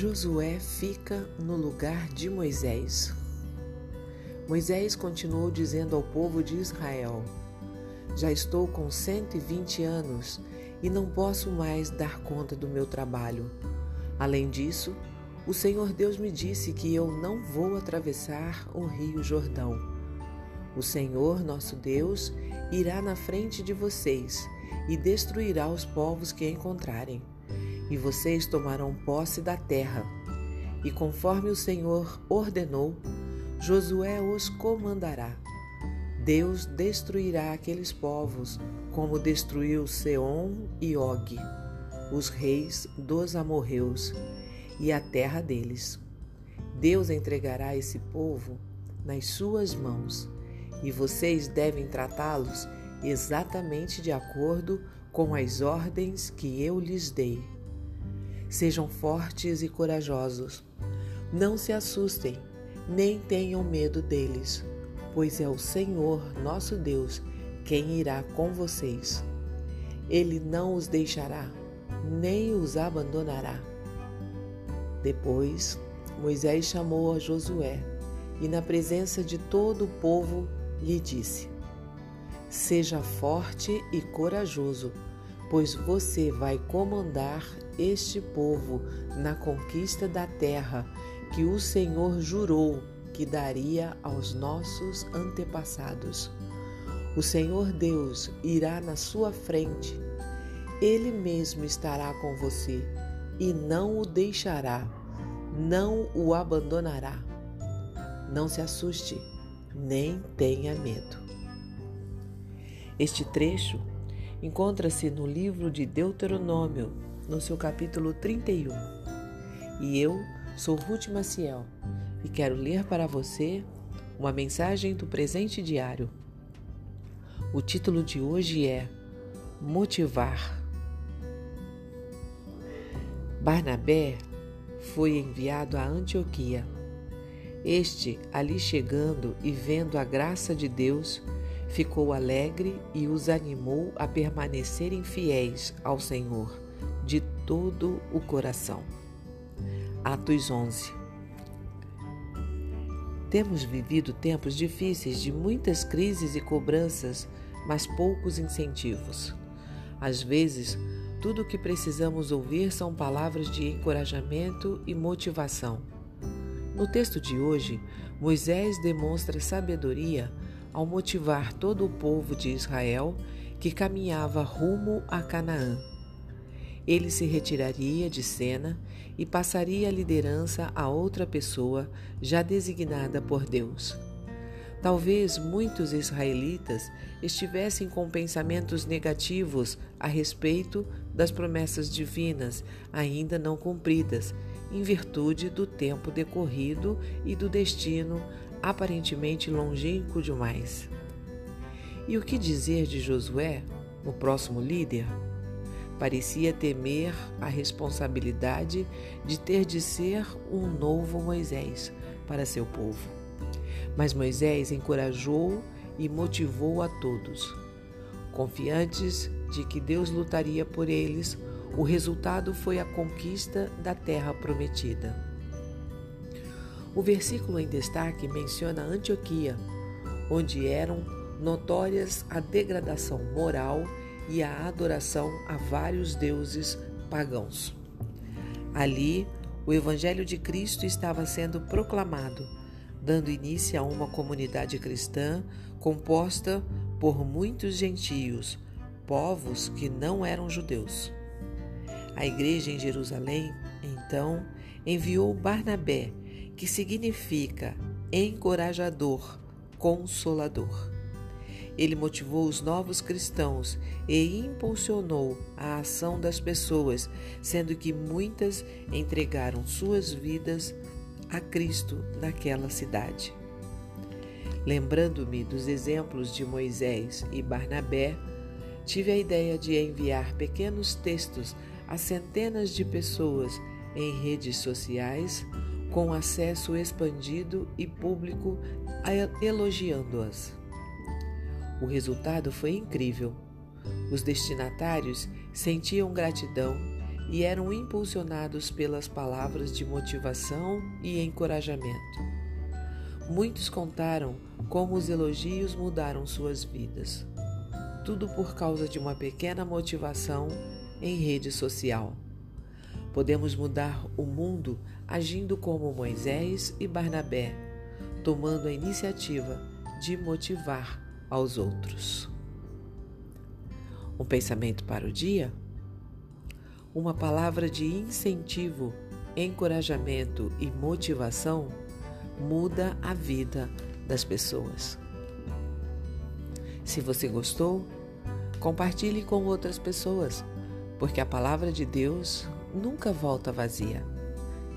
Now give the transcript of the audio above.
Josué fica no lugar de Moisés. Moisés continuou dizendo ao povo de Israel: Já estou com 120 anos e não posso mais dar conta do meu trabalho. Além disso, o Senhor Deus me disse que eu não vou atravessar o rio Jordão. O Senhor, nosso Deus, irá na frente de vocês e destruirá os povos que encontrarem e vocês tomarão posse da terra. E conforme o Senhor ordenou, Josué os comandará. Deus destruirá aqueles povos, como destruiu Seom e Og, os reis dos amorreus, e a terra deles. Deus entregará esse povo nas suas mãos, e vocês devem tratá-los exatamente de acordo com as ordens que eu lhes dei. Sejam fortes e corajosos. Não se assustem, nem tenham medo deles, pois é o Senhor, nosso Deus, quem irá com vocês. Ele não os deixará, nem os abandonará. Depois, Moisés chamou a Josué e, na presença de todo o povo, lhe disse: Seja forte e corajoso pois você vai comandar este povo na conquista da terra que o Senhor jurou que daria aos nossos antepassados. O Senhor Deus irá na sua frente, Ele mesmo estará com você e não o deixará, não o abandonará. Não se assuste, nem tenha medo. Este trecho encontra-se no livro de Deuteronômio, no seu capítulo 31. E eu sou Ruth Maciel e quero ler para você uma mensagem do presente diário. O título de hoje é Motivar. Barnabé foi enviado a Antioquia. Este, ali chegando e vendo a graça de Deus, ficou alegre e os animou a permanecerem fiéis ao Senhor de todo o coração. Atos 11 Temos vivido tempos difíceis de muitas crises e cobranças, mas poucos incentivos. Às vezes, tudo o que precisamos ouvir são palavras de encorajamento e motivação. No texto de hoje, Moisés demonstra sabedoria ao motivar todo o povo de Israel que caminhava rumo a Canaã. Ele se retiraria de cena e passaria a liderança a outra pessoa já designada por Deus. Talvez muitos israelitas estivessem com pensamentos negativos a respeito das promessas divinas ainda não cumpridas, em virtude do tempo decorrido e do destino aparentemente longínquo demais. E o que dizer de Josué, o próximo líder? Parecia temer a responsabilidade de ter de ser um novo Moisés para seu povo. Mas Moisés encorajou e motivou a todos. Confiantes de que Deus lutaria por eles, o resultado foi a conquista da terra prometida. O versículo em destaque menciona Antioquia, onde eram notórias a degradação moral e a adoração a vários deuses pagãos. Ali, o Evangelho de Cristo estava sendo proclamado, dando início a uma comunidade cristã composta por muitos gentios, povos que não eram judeus. A igreja em Jerusalém, então, enviou Barnabé que significa encorajador, consolador. Ele motivou os novos cristãos e impulsionou a ação das pessoas, sendo que muitas entregaram suas vidas a Cristo naquela cidade. Lembrando-me dos exemplos de Moisés e Barnabé, tive a ideia de enviar pequenos textos a centenas de pessoas em redes sociais com acesso expandido e público elogiando-as. O resultado foi incrível. Os destinatários sentiam gratidão e eram impulsionados pelas palavras de motivação e encorajamento. Muitos contaram como os elogios mudaram suas vidas. Tudo por causa de uma pequena motivação em rede social. Podemos mudar o mundo agindo como Moisés e Barnabé, tomando a iniciativa de motivar aos outros. Um pensamento para o dia? Uma palavra de incentivo, encorajamento e motivação muda a vida das pessoas. Se você gostou, compartilhe com outras pessoas, porque a palavra de Deus nunca volta vazia.